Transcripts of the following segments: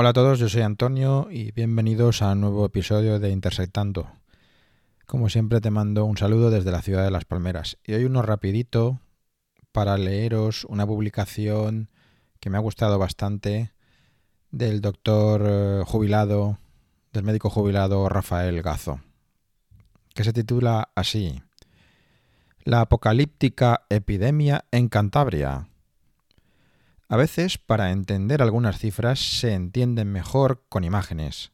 Hola a todos, yo soy Antonio y bienvenidos a un nuevo episodio de Intersectando. Como siempre te mando un saludo desde la ciudad de Las Palmeras y hoy uno rapidito para leeros una publicación que me ha gustado bastante del doctor eh, jubilado, del médico jubilado Rafael Gazo, que se titula así, La apocalíptica epidemia en Cantabria a veces, para entender algunas cifras, se entienden mejor con imágenes.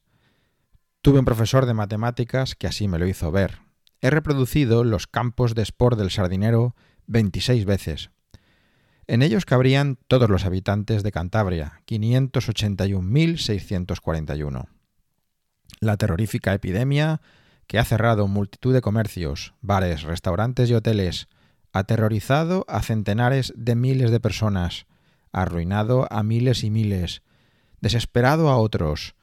Tuve un profesor de matemáticas que así me lo hizo ver. He reproducido los campos de sport del sardinero 26 veces. En ellos cabrían todos los habitantes de Cantabria, 581.641. La terrorífica epidemia que ha cerrado multitud de comercios, bares, restaurantes y hoteles, aterrorizado a centenares de miles de personas, arruinado a miles y miles, desesperado a otros,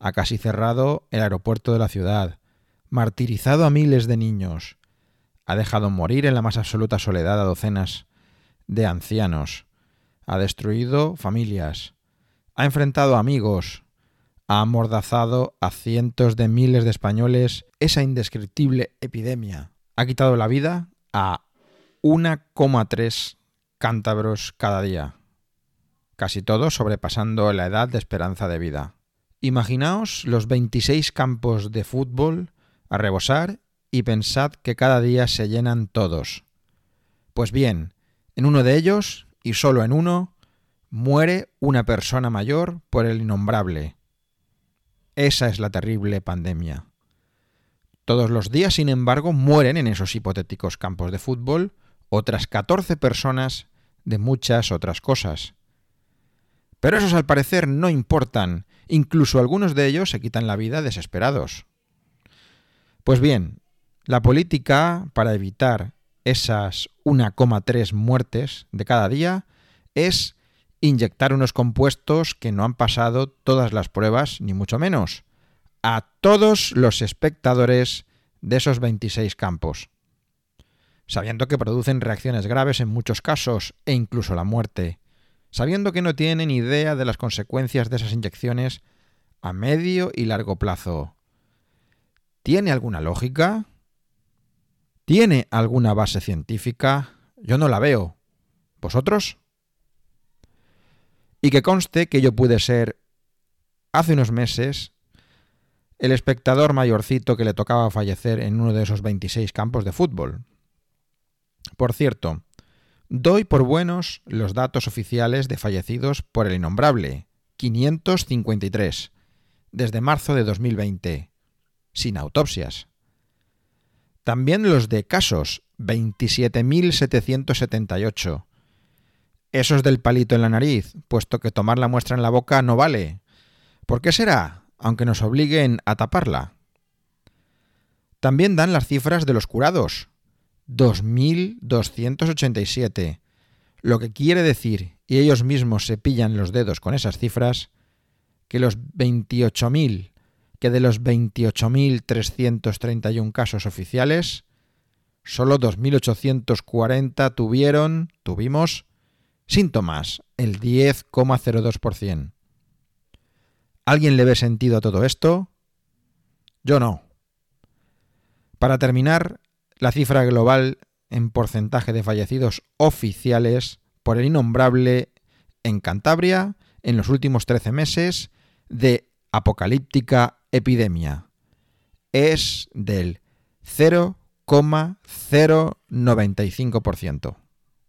ha casi cerrado el aeropuerto de la ciudad, martirizado a miles de niños, ha dejado morir en la más absoluta soledad a docenas de ancianos, ha destruido familias, ha enfrentado amigos, ha amordazado a cientos de miles de españoles esa indescriptible epidemia, ha quitado la vida a 1,3 cántabros cada día casi todos sobrepasando la edad de esperanza de vida. Imaginaos los 26 campos de fútbol a rebosar y pensad que cada día se llenan todos. Pues bien, en uno de ellos, y solo en uno, muere una persona mayor por el innombrable. Esa es la terrible pandemia. Todos los días, sin embargo, mueren en esos hipotéticos campos de fútbol otras 14 personas de muchas otras cosas. Pero esos al parecer no importan, incluso algunos de ellos se quitan la vida desesperados. Pues bien, la política para evitar esas 1,3 muertes de cada día es inyectar unos compuestos que no han pasado todas las pruebas, ni mucho menos, a todos los espectadores de esos 26 campos, sabiendo que producen reacciones graves en muchos casos e incluso la muerte, sabiendo que no tienen idea de las consecuencias de esas inyecciones a medio y largo plazo. ¿Tiene alguna lógica? ¿Tiene alguna base científica? Yo no la veo. ¿Vosotros? Y que conste que yo pude ser, hace unos meses, el espectador mayorcito que le tocaba fallecer en uno de esos 26 campos de fútbol. Por cierto, Doy por buenos los datos oficiales de fallecidos por el innombrable, 553, desde marzo de 2020, sin autopsias. También los de casos, 27.778. Esos del palito en la nariz, puesto que tomar la muestra en la boca no vale. ¿Por qué será? Aunque nos obliguen a taparla. También dan las cifras de los curados, 2.287, lo que quiere decir, y ellos mismos se pillan los dedos con esas cifras, que los 28.000, que de los 28.331 casos oficiales, solo 2.840 tuvieron, tuvimos, síntomas, el 10,02%. ¿Alguien le ve sentido a todo esto? Yo no. Para terminar, la cifra global en porcentaje de fallecidos oficiales por el innombrable en Cantabria en los últimos 13 meses de apocalíptica epidemia. Es del 0,095%.